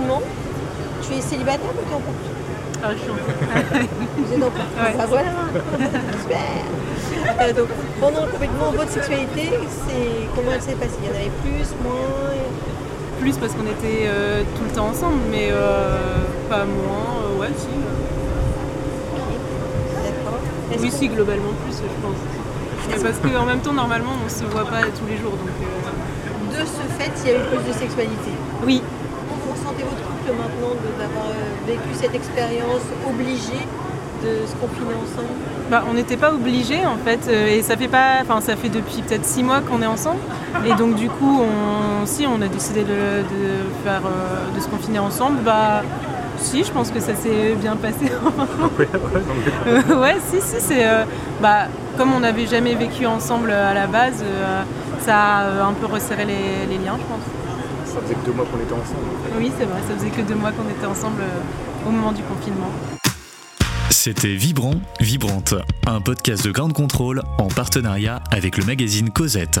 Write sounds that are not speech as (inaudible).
ensemble ou t'es en couple Ah, je suis en Vous êtes en couple Ouais. Ah voilà Super Euh, Donc pendant le confinement, votre sexualité, c'est comment elle s'est passée? Il y en avait plus, moins? plus parce qu'on était euh, tout le temps ensemble, mais euh, pas moins. euh, ouais, si. D'accord. Est-ce Oui, si, globalement plus, je pense. Parce qu'en même temps, normalement, on se voit pas tous les jours. Donc, De ce fait, il y a eu plus de sexualité? Oui, Comment vous sentez votre couple maintenant d'avoir euh, vécu cette expérience obligée de se confiner ensemble? Bah, on n'était pas obligés en fait, euh, et ça fait pas, enfin ça fait depuis peut-être six mois qu'on est ensemble, et donc du coup, on, si on a décidé de, de faire, euh, de se confiner ensemble, bah si, je pense que ça s'est bien passé. (laughs) Euh, ouais, si, si, c'est, euh, bah comme on n'avait jamais vécu ensemble à la base, euh, ça a un peu resserré les, les liens, je pense. Ça faisait que deux mois qu'on était ensemble. en fait. Oui, c'est vrai, ça faisait que deux mois qu'on était ensemble euh, au moment du confinement. C'était Vibrant, Vibrante, un podcast de Grande Contrôle en partenariat avec le magazine Cosette.